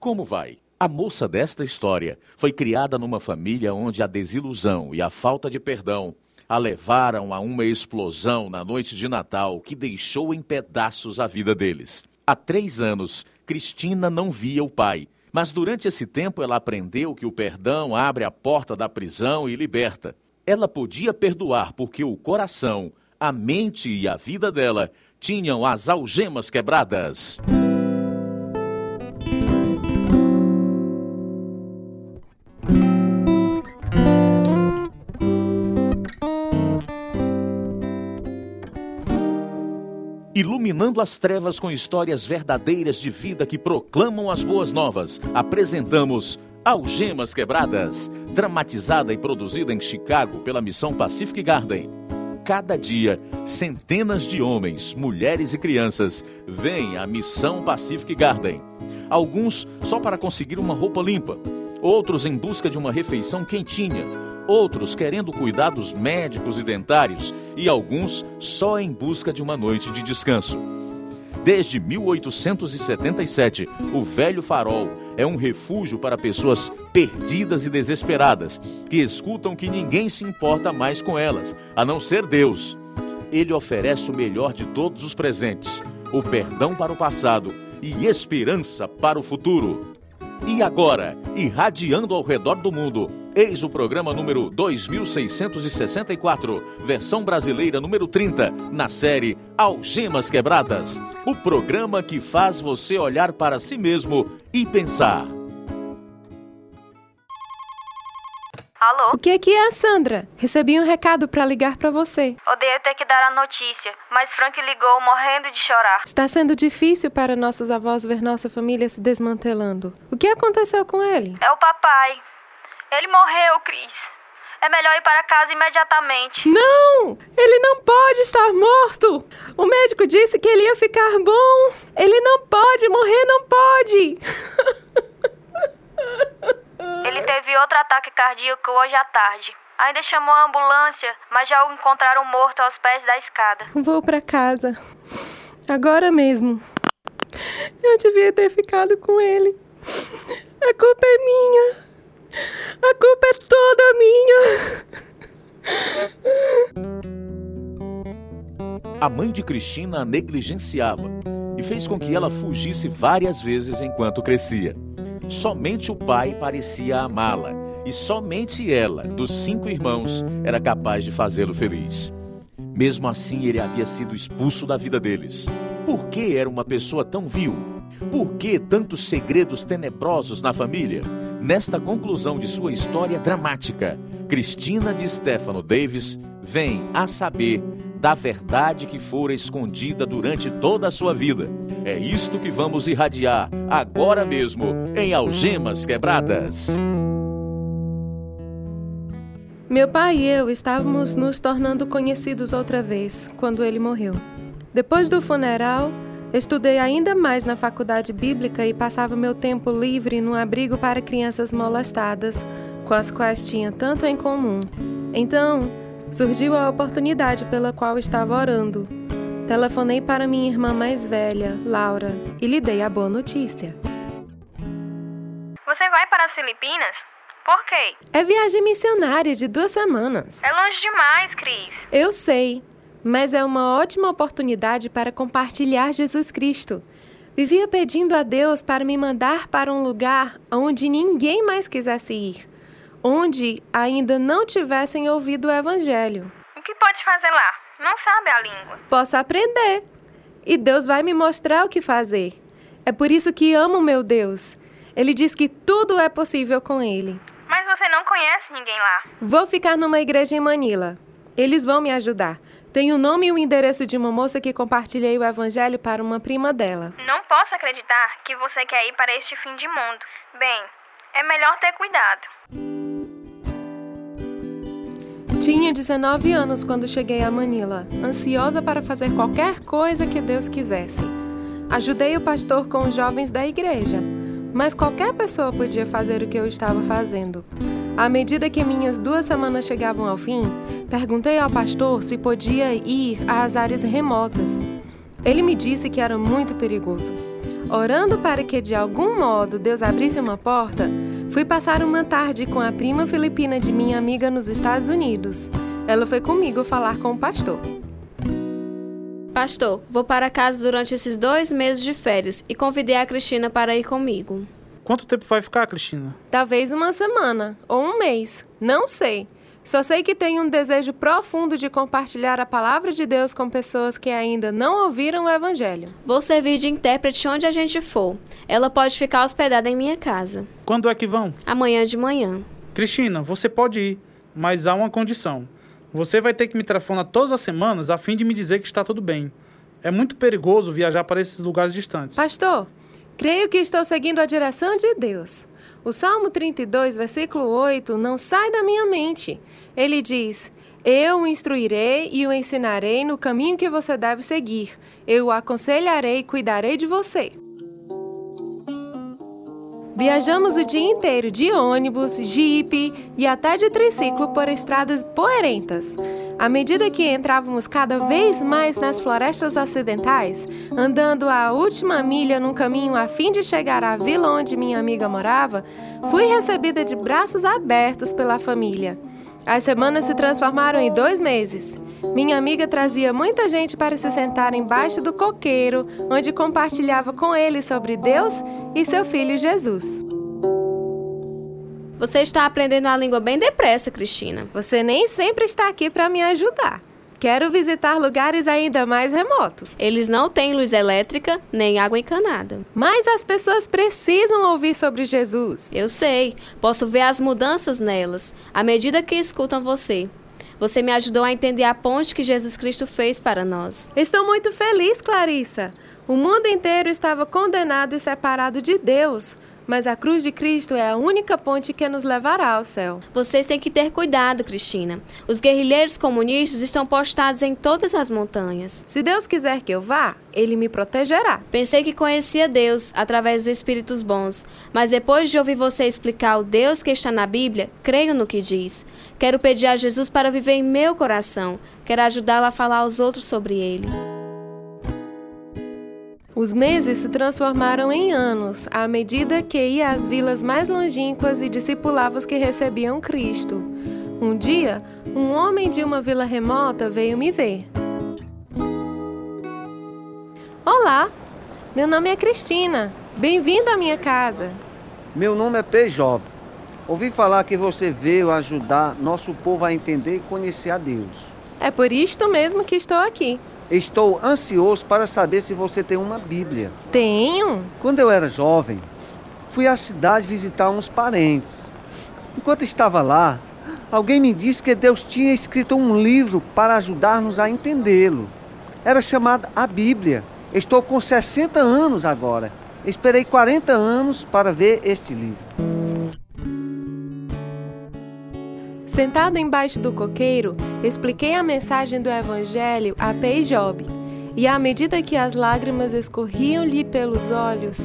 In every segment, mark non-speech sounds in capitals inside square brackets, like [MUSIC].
Como vai? A moça desta história foi criada numa família onde a desilusão e a falta de perdão a levaram a uma explosão na noite de Natal que deixou em pedaços a vida deles. Há três anos, Cristina não via o pai, mas durante esse tempo ela aprendeu que o perdão abre a porta da prisão e liberta. Ela podia perdoar porque o coração, a mente e a vida dela tinham as algemas quebradas. Iluminando as trevas com histórias verdadeiras de vida que proclamam as boas novas. Apresentamos Algemas Quebradas, dramatizada e produzida em Chicago pela Missão Pacific Garden. Cada dia, centenas de homens, mulheres e crianças vêm à Missão Pacific Garden. Alguns só para conseguir uma roupa limpa, outros em busca de uma refeição quentinha outros querendo cuidados médicos e dentários e alguns só em busca de uma noite de descanso. Desde 1877, o Velho Farol é um refúgio para pessoas perdidas e desesperadas, que escutam que ninguém se importa mais com elas, a não ser Deus. Ele oferece o melhor de todos os presentes: o perdão para o passado e esperança para o futuro. E agora, irradiando ao redor do mundo, eis o programa número 2664, versão brasileira número 30, na série Algemas Quebradas. O programa que faz você olhar para si mesmo e pensar. Alô? O que é que é, Sandra? Recebi um recado para ligar para você. Odeio ter que dar a notícia, mas Frank ligou morrendo de chorar. Está sendo difícil para nossos avós ver nossa família se desmantelando. O que aconteceu com ele? É o papai. Ele morreu, Cris. É melhor ir para casa imediatamente. Não! Ele não pode estar morto! O médico disse que ele ia ficar bom. Ele não pode morrer, não pode! [LAUGHS] Ele teve outro ataque cardíaco hoje à tarde. Ainda chamou a ambulância, mas já o encontraram morto aos pés da escada. Vou para casa. Agora mesmo. Eu devia ter ficado com ele. A culpa é minha. A culpa é toda minha. A mãe de Cristina a negligenciava e fez com que ela fugisse várias vezes enquanto crescia. Somente o pai parecia amá-la, e somente ela, dos cinco irmãos, era capaz de fazê-lo feliz. Mesmo assim, ele havia sido expulso da vida deles. Por que era uma pessoa tão vil? Por que tantos segredos tenebrosos na família? Nesta conclusão de sua história dramática, Cristina de Stefano Davis vem a saber da verdade que fora escondida durante toda a sua vida. É isto que vamos irradiar agora mesmo em Algemas Quebradas. Meu pai e eu estávamos nos tornando conhecidos outra vez quando ele morreu. Depois do funeral, estudei ainda mais na faculdade bíblica e passava meu tempo livre num abrigo para crianças molestadas, com as quais tinha tanto em comum. Então, surgiu a oportunidade pela qual estava orando. Telefonei para minha irmã mais velha, Laura, e lhe dei a boa notícia. Você vai para as Filipinas? Por quê? É viagem missionária de duas semanas. É longe demais, Cris. Eu sei, mas é uma ótima oportunidade para compartilhar Jesus Cristo. Vivia pedindo a Deus para me mandar para um lugar onde ninguém mais quisesse ir onde ainda não tivessem ouvido o Evangelho. O que pode fazer lá? Não sabe a língua. Posso aprender. E Deus vai me mostrar o que fazer. É por isso que amo meu Deus. Ele diz que tudo é possível com Ele. Mas você não conhece ninguém lá. Vou ficar numa igreja em Manila. Eles vão me ajudar. Tem o nome e o endereço de uma moça que compartilhei o evangelho para uma prima dela. Não posso acreditar que você quer ir para este fim de mundo. Bem, é melhor ter cuidado. Tinha 19 anos quando cheguei a Manila, ansiosa para fazer qualquer coisa que Deus quisesse. Ajudei o pastor com os jovens da igreja, mas qualquer pessoa podia fazer o que eu estava fazendo. À medida que minhas duas semanas chegavam ao fim, perguntei ao pastor se podia ir às áreas remotas. Ele me disse que era muito perigoso. orando para que de algum modo Deus abrisse uma porta, fui passar uma tarde com a prima filipina de minha amiga nos Estados Unidos. Ela foi comigo falar com o pastor. Pastor, vou para casa durante esses dois meses de férias e convidei a Cristina para ir comigo. Quanto tempo vai ficar, Cristina? Talvez uma semana ou um mês, não sei. Só sei que tenho um desejo profundo de compartilhar a palavra de Deus com pessoas que ainda não ouviram o Evangelho. Vou servir de intérprete onde a gente for. Ela pode ficar hospedada em minha casa. Quando é que vão? Amanhã de manhã. Cristina, você pode ir, mas há uma condição. Você vai ter que me telefonar todas as semanas a fim de me dizer que está tudo bem. É muito perigoso viajar para esses lugares distantes. Pastor, creio que estou seguindo a direção de Deus. O Salmo 32, versículo 8, não sai da minha mente. Ele diz: Eu o instruirei e o ensinarei no caminho que você deve seguir. Eu o aconselharei e cuidarei de você. Viajamos o dia inteiro de ônibus, jipe e até de triciclo por estradas poeirentas. À medida que entrávamos cada vez mais nas florestas ocidentais, andando a última milha num caminho a fim de chegar à vila onde minha amiga morava, fui recebida de braços abertos pela família. As semanas se transformaram em dois meses. Minha amiga trazia muita gente para se sentar embaixo do coqueiro, onde compartilhava com eles sobre Deus e seu filho Jesus. Você está aprendendo a língua bem depressa, Cristina. Você nem sempre está aqui para me ajudar. Quero visitar lugares ainda mais remotos. Eles não têm luz elétrica nem água encanada. Mas as pessoas precisam ouvir sobre Jesus. Eu sei. Posso ver as mudanças nelas à medida que escutam você. Você me ajudou a entender a ponte que Jesus Cristo fez para nós. Estou muito feliz, Clarissa. O mundo inteiro estava condenado e separado de Deus mas a cruz de Cristo é a única ponte que nos levará ao céu. Vocês têm que ter cuidado, Cristina. Os guerrilheiros comunistas estão postados em todas as montanhas. Se Deus quiser que eu vá, ele me protegerá. Pensei que conhecia Deus através dos Espíritos bons, mas depois de ouvir você explicar o Deus que está na Bíblia, creio no que diz. Quero pedir a Jesus para viver em meu coração. Quero ajudá-la a falar aos outros sobre ele. Os meses se transformaram em anos à medida que ia às vilas mais longínquas e discipulava os que recebiam Cristo. Um dia, um homem de uma vila remota veio me ver. Olá, meu nome é Cristina. Bem-vindo à minha casa. Meu nome é P. Ouvi falar que você veio ajudar nosso povo a entender e conhecer a Deus. É por isto mesmo que estou aqui. Estou ansioso para saber se você tem uma Bíblia. Tenho. Quando eu era jovem, fui à cidade visitar uns parentes. Enquanto estava lá, alguém me disse que Deus tinha escrito um livro para ajudar-nos a entendê-lo. Era chamado a Bíblia. Estou com 60 anos agora. Esperei 40 anos para ver este livro. Sentado embaixo do coqueiro, expliquei a mensagem do Evangelho a Pei Job, e à medida que as lágrimas escorriam-lhe pelos olhos,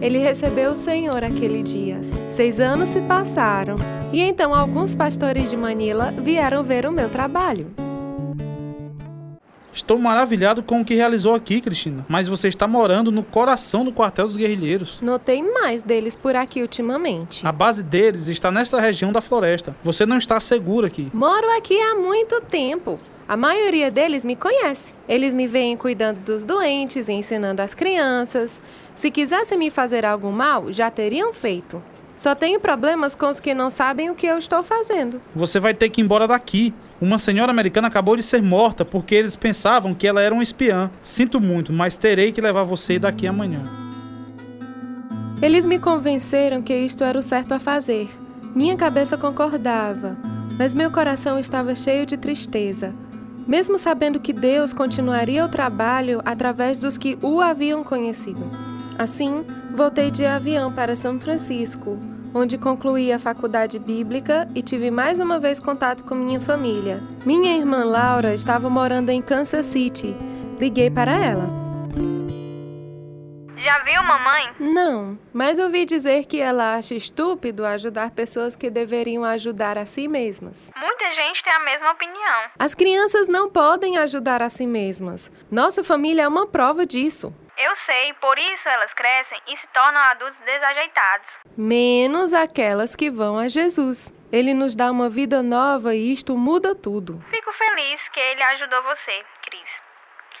ele recebeu o Senhor aquele dia. Seis anos se passaram, e então alguns pastores de Manila vieram ver o meu trabalho. Estou maravilhado com o que realizou aqui, Cristina. Mas você está morando no coração do quartel dos guerrilheiros. Notei mais deles por aqui ultimamente. A base deles está nesta região da floresta. Você não está seguro aqui. Moro aqui há muito tempo. A maioria deles me conhece. Eles me veem cuidando dos doentes e ensinando as crianças. Se quisessem me fazer algo mal, já teriam feito. Só tenho problemas com os que não sabem o que eu estou fazendo. Você vai ter que ir embora daqui. Uma senhora americana acabou de ser morta porque eles pensavam que ela era uma espiã. Sinto muito, mas terei que levar você daqui amanhã. Eles me convenceram que isto era o certo a fazer. Minha cabeça concordava, mas meu coração estava cheio de tristeza. Mesmo sabendo que Deus continuaria o trabalho através dos que o haviam conhecido. Assim, voltei de avião para São Francisco, onde concluí a faculdade bíblica e tive mais uma vez contato com minha família. Minha irmã Laura estava morando em Kansas City. Liguei para ela. Já viu mamãe? Não, mas ouvi dizer que ela acha estúpido ajudar pessoas que deveriam ajudar a si mesmas. Muita gente tem a mesma opinião. As crianças não podem ajudar a si mesmas. Nossa família é uma prova disso. Eu sei, por isso elas crescem e se tornam adultos desajeitados. Menos aquelas que vão a Jesus. Ele nos dá uma vida nova e isto muda tudo. Fico feliz que ele ajudou você, Cris.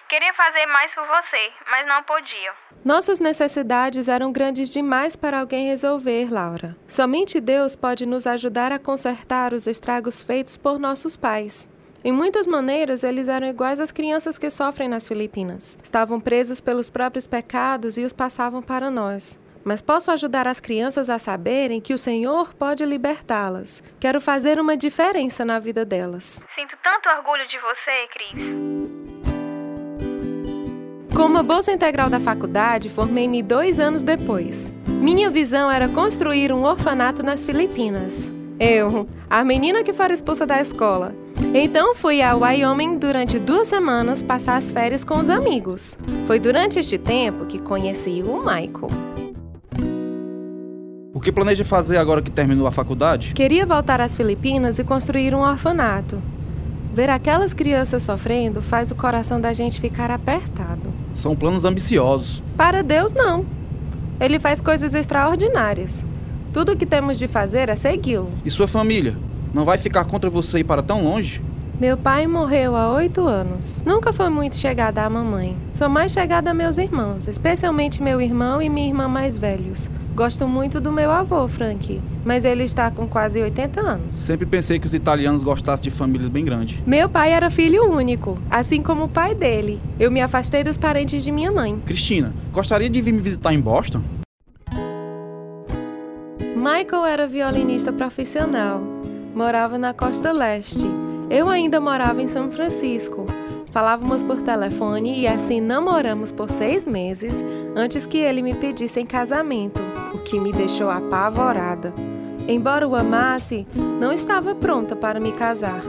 Queria fazer mais por você, mas não podia. Nossas necessidades eram grandes demais para alguém resolver, Laura. Somente Deus pode nos ajudar a consertar os estragos feitos por nossos pais. Em muitas maneiras, eles eram iguais às crianças que sofrem nas Filipinas. Estavam presos pelos próprios pecados e os passavam para nós. Mas posso ajudar as crianças a saberem que o Senhor pode libertá-las. Quero fazer uma diferença na vida delas. Sinto tanto orgulho de você, Cris. Com uma bolsa integral da faculdade, formei-me dois anos depois. Minha visão era construir um orfanato nas Filipinas. Eu, a menina que fora expulsa da escola. Então fui a Wyoming durante duas semanas passar as férias com os amigos. Foi durante este tempo que conheci o Michael. O que planeja fazer agora que terminou a faculdade? Queria voltar às Filipinas e construir um orfanato. Ver aquelas crianças sofrendo faz o coração da gente ficar apertado. São planos ambiciosos. Para Deus, não. Ele faz coisas extraordinárias. Tudo o que temos de fazer é segui-lo. E sua família? Não vai ficar contra você ir para tão longe? Meu pai morreu há oito anos. Nunca foi muito chegada à mamãe. Sou mais chegada a meus irmãos, especialmente meu irmão e minha irmã mais velhos. Gosto muito do meu avô, Frank, mas ele está com quase 80 anos. Sempre pensei que os italianos gostassem de famílias bem grandes. Meu pai era filho único, assim como o pai dele. Eu me afastei dos parentes de minha mãe. Cristina, gostaria de vir me visitar em Boston? Michael era violinista profissional. Morava na costa leste. Eu ainda morava em São Francisco. Falávamos por telefone e assim namoramos por seis meses antes que ele me pedisse em casamento, o que me deixou apavorada. Embora o amasse, não estava pronta para me casar.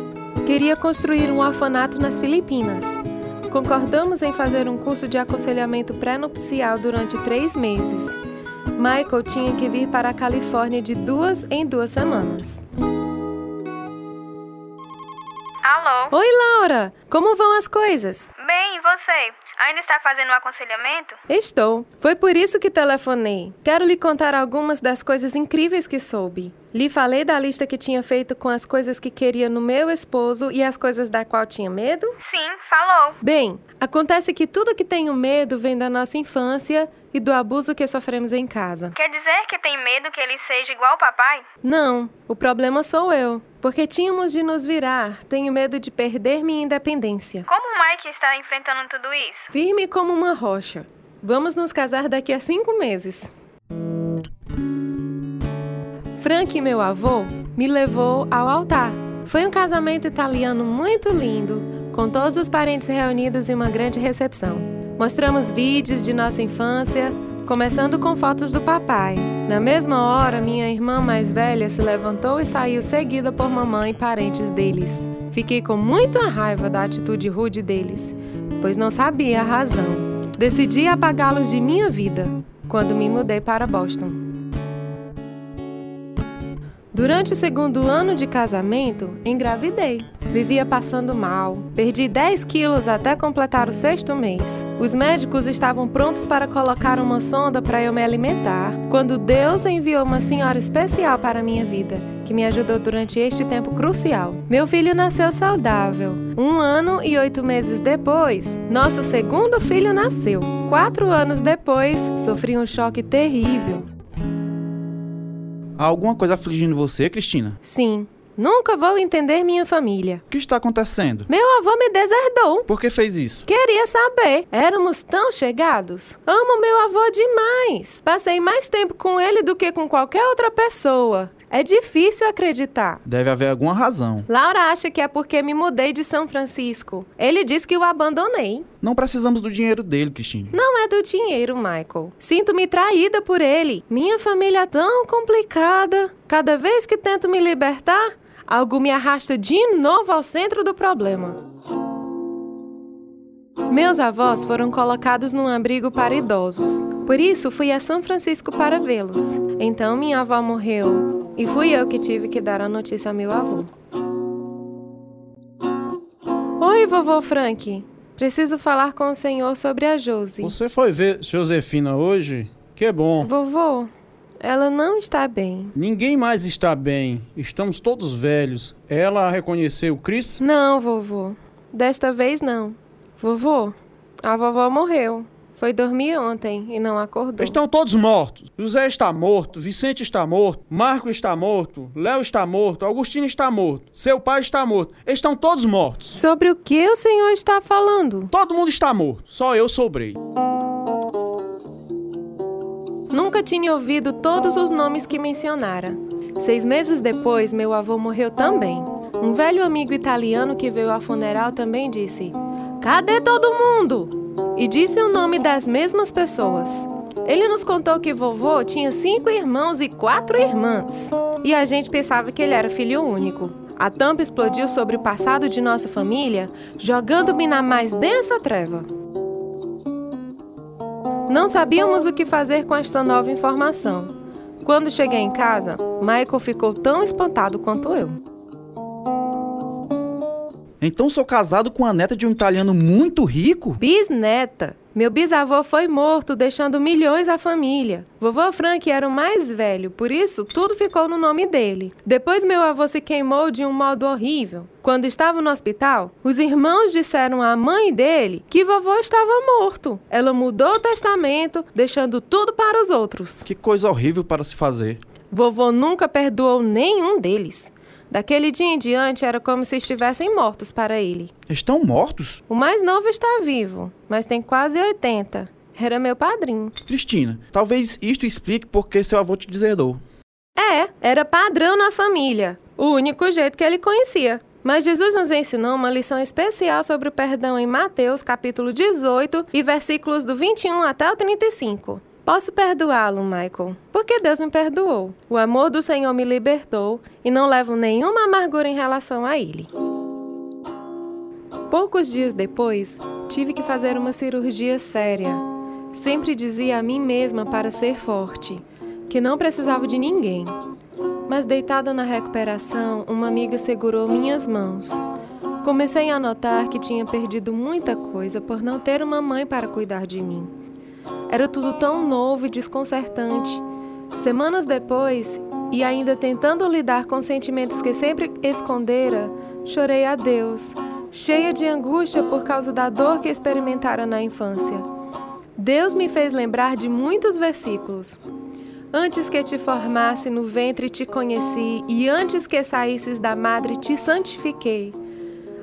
Queria construir um orfanato nas Filipinas. Concordamos em fazer um curso de aconselhamento pré-nupcial durante três meses. Michael tinha que vir para a Califórnia de duas em duas semanas. Alô? Oi, Laura! Como vão as coisas? Bem, e você? Ainda está fazendo um aconselhamento? Estou. Foi por isso que telefonei. Quero lhe contar algumas das coisas incríveis que soube. Lhe falei da lista que tinha feito com as coisas que queria no meu esposo e as coisas da qual tinha medo? Sim, falou. Bem, acontece que tudo que tenho medo vem da nossa infância e do abuso que sofremos em casa. Quer dizer que tem medo que ele seja igual ao papai? Não, o problema sou eu. Porque tínhamos de nos virar. Tenho medo de perder minha independência. Como o Mike está enfrentando tudo isso? Firme como uma rocha. Vamos nos casar daqui a cinco meses. Frank, meu avô, me levou ao altar. Foi um casamento italiano muito lindo, com todos os parentes reunidos em uma grande recepção. Mostramos vídeos de nossa infância, começando com fotos do papai. Na mesma hora, minha irmã mais velha se levantou e saiu seguida por mamãe e parentes deles. Fiquei com muita raiva da atitude rude deles, pois não sabia a razão. Decidi apagá-los de minha vida quando me mudei para Boston. Durante o segundo ano de casamento, engravidei. Vivia passando mal. Perdi 10 quilos até completar o sexto mês. Os médicos estavam prontos para colocar uma sonda para eu me alimentar, quando Deus enviou uma senhora especial para a minha vida, que me ajudou durante este tempo crucial. Meu filho nasceu saudável. Um ano e oito meses depois, nosso segundo filho nasceu. Quatro anos depois, sofri um choque terrível. Há alguma coisa afligindo você, Cristina? Sim. Nunca vou entender minha família. O que está acontecendo? Meu avô me deserdou. Por que fez isso? Queria saber. Éramos tão chegados. Amo meu avô demais. Passei mais tempo com ele do que com qualquer outra pessoa. É difícil acreditar. Deve haver alguma razão. Laura acha que é porque me mudei de São Francisco. Ele diz que o abandonei. Não precisamos do dinheiro dele, Cristina. Não é do dinheiro, Michael. Sinto-me traída por ele. Minha família é tão complicada. Cada vez que tento me libertar, algo me arrasta de novo ao centro do problema. Meus avós foram colocados num abrigo para idosos. Por isso, fui a São Francisco para vê-los. Então, minha avó morreu e fui eu que tive que dar a notícia ao meu avô. Oi, vovô Frank. Preciso falar com o senhor sobre a Josi. Você foi ver Josefina hoje? Que bom. Vovô, ela não está bem. Ninguém mais está bem. Estamos todos velhos. Ela reconheceu Cris? Não, vovô. Desta vez não. Vovô, a vovó morreu. Foi dormir ontem e não acordou. Estão todos mortos. José está morto, Vicente está morto, Marco está morto, Léo está morto, Augustino está morto, seu pai está morto. Estão todos mortos. Sobre o que o senhor está falando? Todo mundo está morto. Só eu sobrei. Nunca tinha ouvido todos os nomes que mencionara. Seis meses depois, meu avô morreu também. Um velho amigo italiano que veio ao funeral também disse: Cadê todo mundo? E disse o nome das mesmas pessoas. Ele nos contou que vovô tinha cinco irmãos e quatro irmãs. E a gente pensava que ele era filho único. A tampa explodiu sobre o passado de nossa família, jogando-me na mais densa treva. Não sabíamos o que fazer com esta nova informação. Quando cheguei em casa, Michael ficou tão espantado quanto eu. Então sou casado com a neta de um italiano muito rico? Bisneta. Meu bisavô foi morto, deixando milhões à família. Vovô Frank era o mais velho, por isso tudo ficou no nome dele. Depois meu avô se queimou de um modo horrível. Quando estava no hospital, os irmãos disseram à mãe dele que vovô estava morto. Ela mudou o testamento, deixando tudo para os outros. Que coisa horrível para se fazer. Vovô nunca perdoou nenhum deles. Daquele dia em diante era como se estivessem mortos para ele. Estão mortos? O mais novo está vivo, mas tem quase 80. Era meu padrinho. Cristina, talvez isto explique por que seu avô te deserdou. É, era padrão na família. O único jeito que ele conhecia. Mas Jesus nos ensinou uma lição especial sobre o perdão em Mateus, capítulo 18, e versículos do 21 até o 35. Posso perdoá-lo, Michael, porque Deus me perdoou. O amor do Senhor me libertou e não levo nenhuma amargura em relação a ele. Poucos dias depois, tive que fazer uma cirurgia séria. Sempre dizia a mim mesma para ser forte, que não precisava de ninguém. Mas deitada na recuperação, uma amiga segurou minhas mãos. Comecei a notar que tinha perdido muita coisa por não ter uma mãe para cuidar de mim. Era tudo tão novo e desconcertante. Semanas depois, e ainda tentando lidar com sentimentos que sempre escondera, chorei a Deus, cheia de angústia por causa da dor que experimentara na infância. Deus me fez lembrar de muitos versículos. Antes que te formasse no ventre te conheci, e antes que saísses da madre te santifiquei.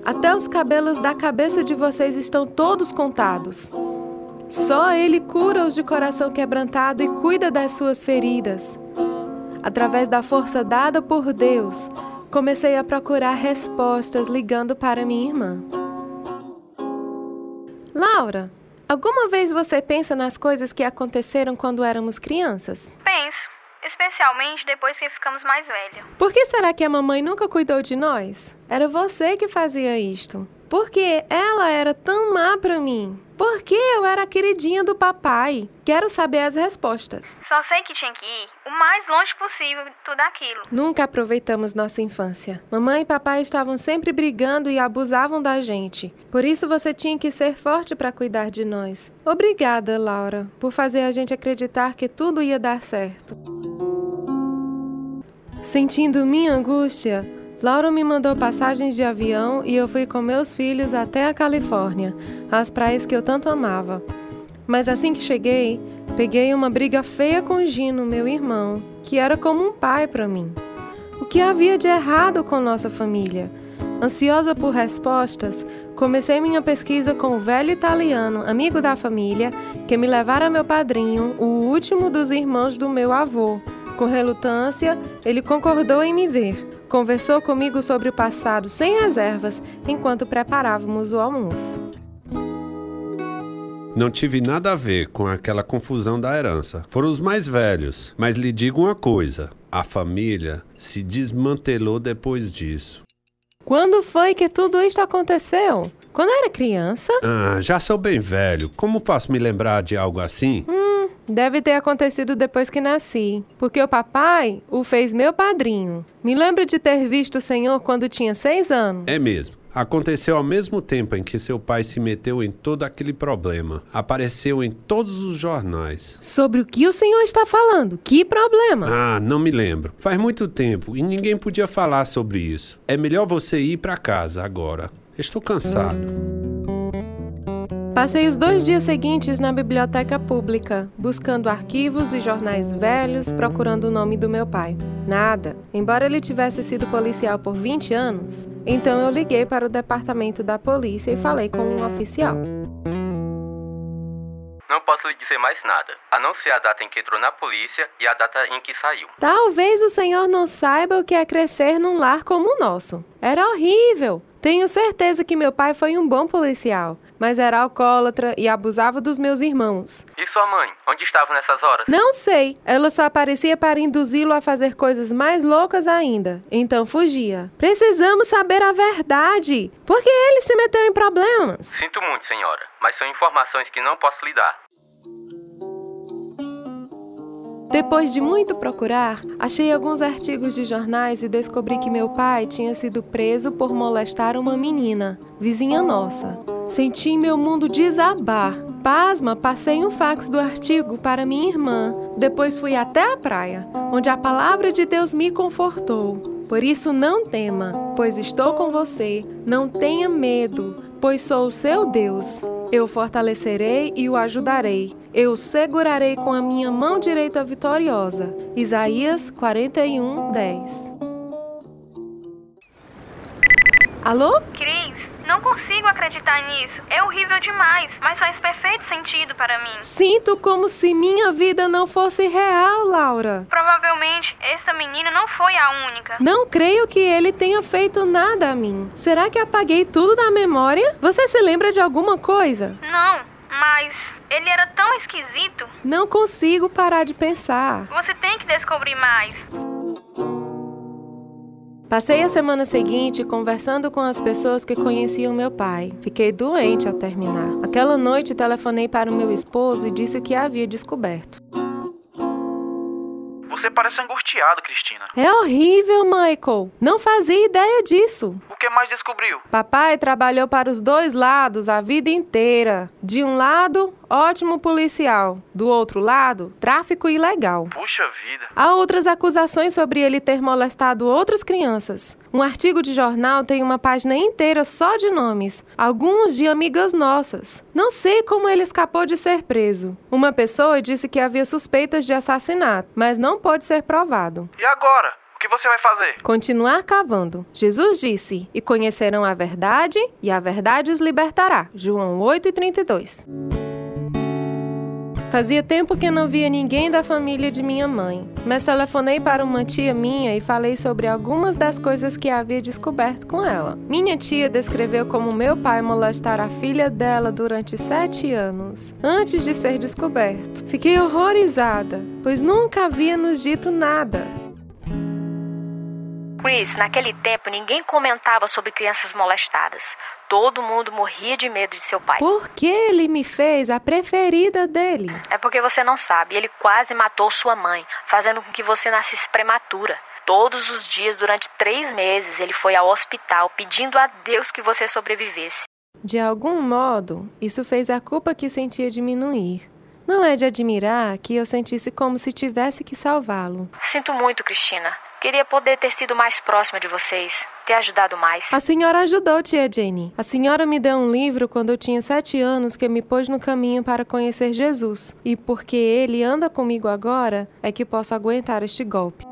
Até os cabelos da cabeça de vocês estão todos contados. Só Ele cura os de coração quebrantado e cuida das suas feridas. Através da força dada por Deus, comecei a procurar respostas ligando para minha irmã. Laura, alguma vez você pensa nas coisas que aconteceram quando éramos crianças? Penso, especialmente depois que ficamos mais velhos. Por que será que a mamãe nunca cuidou de nós? Era você que fazia isto. Por que ela era tão má para mim? Por que eu era a queridinha do papai? Quero saber as respostas. Só sei que tinha que ir o mais longe possível de tudo aquilo. Nunca aproveitamos nossa infância. Mamãe e papai estavam sempre brigando e abusavam da gente. Por isso você tinha que ser forte para cuidar de nós. Obrigada, Laura, por fazer a gente acreditar que tudo ia dar certo. Sentindo minha angústia, Laura me mandou passagens de avião e eu fui com meus filhos até a Califórnia, as praias que eu tanto amava. Mas assim que cheguei, peguei uma briga feia com Gino, meu irmão, que era como um pai para mim. O que havia de errado com nossa família? Ansiosa por respostas, comecei minha pesquisa com o velho italiano, amigo da família, que me levara meu padrinho, o último dos irmãos do meu avô. Com relutância, ele concordou em me ver. Conversou comigo sobre o passado sem reservas enquanto preparávamos o almoço. Não tive nada a ver com aquela confusão da herança. Foram os mais velhos. Mas lhe digo uma coisa: a família se desmantelou depois disso. Quando foi que tudo isto aconteceu? Quando era criança? Ah, já sou bem velho. Como posso me lembrar de algo assim? Hum, deve ter acontecido depois que nasci. Porque o papai o fez meu padrinho. Me lembro de ter visto o senhor quando tinha seis anos. É mesmo. Aconteceu ao mesmo tempo em que seu pai se meteu em todo aquele problema. Apareceu em todos os jornais. Sobre o que o senhor está falando? Que problema? Ah, não me lembro. Faz muito tempo e ninguém podia falar sobre isso. É melhor você ir para casa agora. Estou cansado. Passei os dois dias seguintes na biblioteca pública, buscando arquivos e jornais velhos, procurando o nome do meu pai. Nada. Embora ele tivesse sido policial por 20 anos, então eu liguei para o departamento da polícia e falei com um oficial. Não posso lhe dizer mais nada, a não ser a data em que entrou na polícia e a data em que saiu. Talvez o senhor não saiba o que é crescer num lar como o nosso. Era horrível. Tenho certeza que meu pai foi um bom policial, mas era alcoólatra e abusava dos meus irmãos. E sua mãe? Onde estava nessas horas? Não sei. Ela só aparecia para induzi-lo a fazer coisas mais loucas ainda. Então fugia. Precisamos saber a verdade. Por que ele se meteu em problemas? Sinto muito, senhora, mas são informações que não posso lhe dar. Depois de muito procurar, achei alguns artigos de jornais e descobri que meu pai tinha sido preso por molestar uma menina, vizinha nossa. Senti meu mundo desabar. Pasma, passei um fax do artigo para minha irmã. Depois fui até a praia, onde a palavra de Deus me confortou. Por isso não tema, pois estou com você. Não tenha medo, pois sou o seu Deus. Eu fortalecerei e o ajudarei. Eu segurarei com a minha mão direita vitoriosa. Isaías 41, 10. Alô? Cris, não consigo acreditar nisso. É horrível demais, mas faz perfeito sentido para mim. Sinto como se minha vida não fosse real, Laura. Provavelmente, essa menina não foi a única. Não creio que ele tenha feito nada a mim. Será que apaguei tudo da memória? Você se lembra de alguma coisa? Não, mas ele era tão esquisito. Não consigo parar de pensar. Você tem que descobrir mais. Passei a semana seguinte conversando com as pessoas que conheciam meu pai. Fiquei doente ao terminar. Aquela noite telefonei para o meu esposo e disse o que havia descoberto. Você parece angustiado, Cristina. É horrível, Michael. Não fazia ideia disso. O que mais descobriu? Papai trabalhou para os dois lados a vida inteira. De um lado, ótimo policial. Do outro lado, tráfico ilegal. Puxa vida. Há outras acusações sobre ele ter molestado outras crianças. Um artigo de jornal tem uma página inteira só de nomes, alguns de amigas nossas. Não sei como ele escapou de ser preso. Uma pessoa disse que havia suspeitas de assassinato, mas não pode ser provado. E agora? O que você vai fazer? Continuar cavando. Jesus disse: E conhecerão a verdade, e a verdade os libertará. João 8,32. Fazia tempo que não via ninguém da família de minha mãe, mas telefonei para uma tia minha e falei sobre algumas das coisas que havia descoberto com ela. Minha tia descreveu como meu pai molestar a filha dela durante sete anos, antes de ser descoberto. Fiquei horrorizada, pois nunca havia nos dito nada. Chris, naquele tempo ninguém comentava sobre crianças molestadas. Todo mundo morria de medo de seu pai. Por que ele me fez a preferida dele? É porque você não sabe, ele quase matou sua mãe, fazendo com que você nascesse prematura. Todos os dias, durante três meses, ele foi ao hospital pedindo a Deus que você sobrevivesse. De algum modo, isso fez a culpa que sentia diminuir. Não é de admirar que eu sentisse como se tivesse que salvá-lo. Sinto muito, Cristina. Queria poder ter sido mais próxima de vocês, ter ajudado mais. A senhora ajudou, tia Jenny. A senhora me deu um livro quando eu tinha sete anos que me pôs no caminho para conhecer Jesus. E porque ele anda comigo agora, é que posso aguentar este golpe.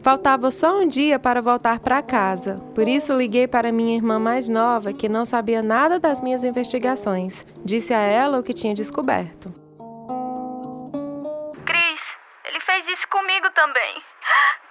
Faltava só um dia para voltar para casa. Por isso liguei para minha irmã mais nova, que não sabia nada das minhas investigações. Disse a ela o que tinha descoberto. Fez isso comigo também.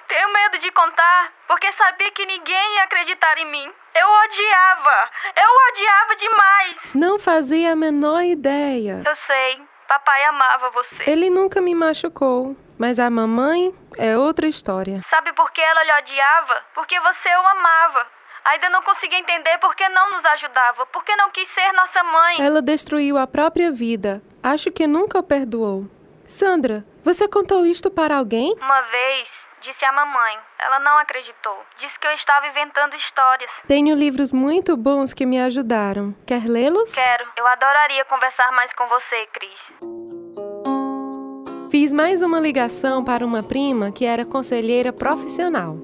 Tenho medo de contar, porque sabia que ninguém ia acreditar em mim. Eu odiava! Eu odiava demais! Não fazia a menor ideia. Eu sei, papai amava você. Ele nunca me machucou. Mas a mamãe é outra história. Sabe por que ela lhe odiava? Porque você o amava. Ainda não conseguia entender por que não nos ajudava, por que não quis ser nossa mãe. Ela destruiu a própria vida. Acho que nunca o perdoou. Sandra, Você contou isto para alguém? Uma vez, disse à mamãe. Ela não acreditou. Disse que eu estava inventando histórias. Tenho livros muito bons que me ajudaram. Quer lê-los? Quero. Eu adoraria conversar mais com você, Cris. Fiz mais uma ligação para uma prima que era conselheira profissional.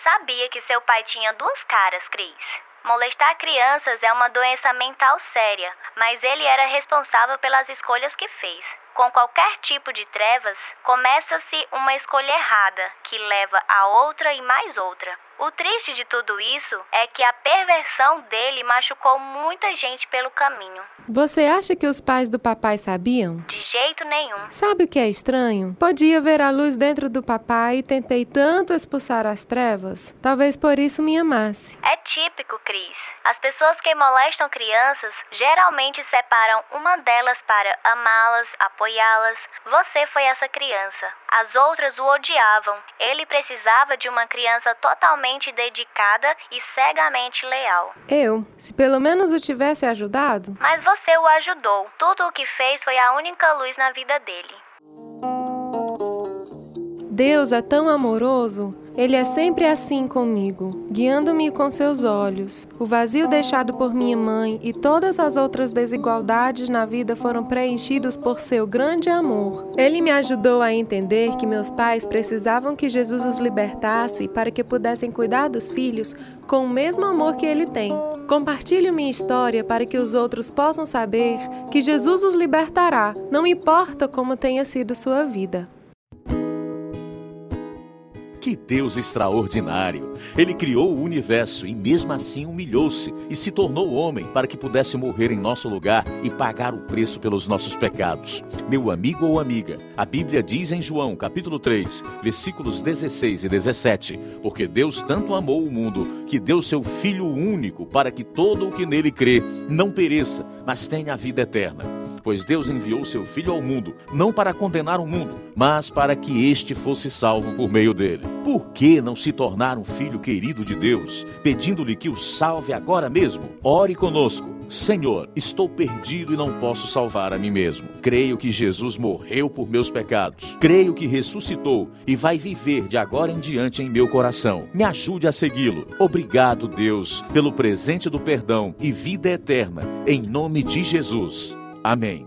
Sabia que seu pai tinha duas caras, Cris. Molestar crianças é uma doença mental séria, mas ele era responsável pelas escolhas que fez. Com qualquer tipo de trevas, começa-se uma escolha errada, que leva a outra e mais outra. O triste de tudo isso é que a perversão dele machucou muita gente pelo caminho. Você acha que os pais do papai sabiam? De jeito nenhum. Sabe o que é estranho? Podia ver a luz dentro do papai e tentei tanto expulsar as trevas. Talvez por isso me amasse. É típico, Cris. As pessoas que molestam crianças geralmente separam uma delas para amá-las, apoiá-las. Você foi essa criança. As outras o odiavam. Ele precisava de uma criança totalmente dedicada e cegamente leal. Eu, se pelo menos o tivesse ajudado. Mas você o ajudou. Tudo o que fez foi a única luz na vida dele. Deus é tão amoroso, Ele é sempre assim comigo, guiando-me com seus olhos. O vazio deixado por minha mãe e todas as outras desigualdades na vida foram preenchidos por seu grande amor. Ele me ajudou a entender que meus pais precisavam que Jesus os libertasse para que pudessem cuidar dos filhos com o mesmo amor que ele tem. Compartilho minha história para que os outros possam saber que Jesus os libertará, não importa como tenha sido sua vida. Que Deus extraordinário! Ele criou o universo e, mesmo assim, humilhou-se e se tornou homem para que pudesse morrer em nosso lugar e pagar o preço pelos nossos pecados. Meu amigo ou amiga, a Bíblia diz em João, capítulo 3, versículos 16 e 17: Porque Deus tanto amou o mundo que deu seu Filho único para que todo o que nele crê não pereça, mas tenha a vida eterna pois Deus enviou seu Filho ao mundo, não para condenar o mundo, mas para que este fosse salvo por meio dele. Por que não se tornar um filho querido de Deus, pedindo-lhe que o salve agora mesmo? Ore conosco. Senhor, estou perdido e não posso salvar a mim mesmo. Creio que Jesus morreu por meus pecados. Creio que ressuscitou e vai viver de agora em diante em meu coração. Me ajude a segui-lo. Obrigado, Deus, pelo presente do perdão e vida eterna. Em nome de Jesus. Amém.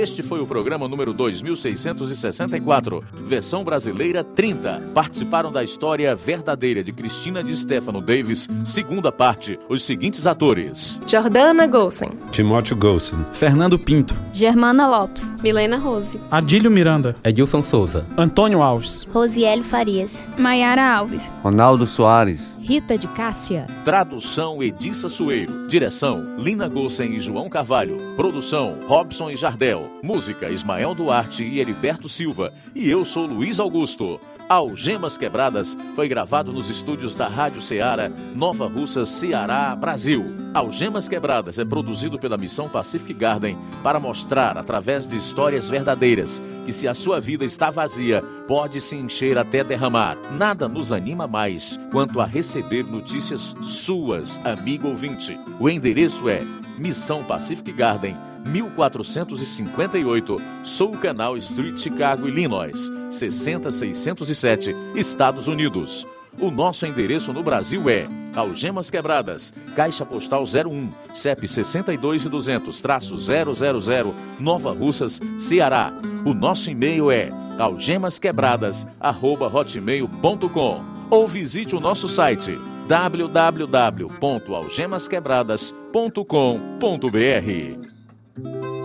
Este foi o programa número 2664, versão brasileira 30. Participaram da história verdadeira de Cristina de Stefano Davis, segunda parte, os seguintes atores: Jordana Golsen, Timóteo Golsen, Fernando Pinto, Germana Lopes, Milena Rose, Adílio Miranda, Edilson Souza, Antônio Alves, Rosiele Farias, Maiara Alves, Ronaldo Soares, Rita de Cássia. Tradução Edissa Sueiro. Direção Lina Gossen e João Carvalho. Produção Robson e Jardel. Música Ismael Duarte e Heriberto Silva. E eu sou Luiz Augusto. Algemas Quebradas foi gravado nos estúdios da Rádio Ceará, Nova Russa, Ceará, Brasil. Algemas Quebradas é produzido pela Missão Pacific Garden para mostrar, através de histórias verdadeiras, que se a sua vida está vazia, pode se encher até derramar. Nada nos anima mais quanto a receber notícias suas, amigo ouvinte. O endereço é Missão Pacific Garden, 1458, Soul Canal Street, Chicago, Illinois, 60607, Estados Unidos. O nosso endereço no Brasil é Algemas Quebradas, Caixa Postal 01, CEP 62 e 200, traço 000, Nova Russas, Ceará. O nosso e-mail é algemasquebradas@hotmail.com ou visite o nosso site www.algemasquebradas.com.br. thank you